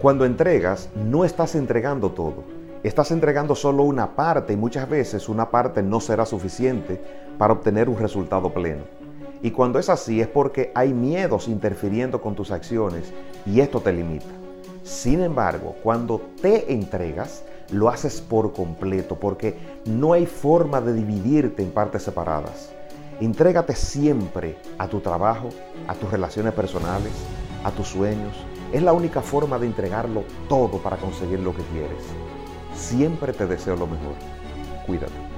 Cuando entregas, no estás entregando todo. Estás entregando solo una parte y muchas veces una parte no será suficiente para obtener un resultado pleno. Y cuando es así es porque hay miedos interfiriendo con tus acciones y esto te limita. Sin embargo, cuando te entregas, lo haces por completo porque no hay forma de dividirte en partes separadas. Entrégate siempre a tu trabajo, a tus relaciones personales, a tus sueños. Es la única forma de entregarlo todo para conseguir lo que quieres. Siempre te deseo lo mejor. Cuídate.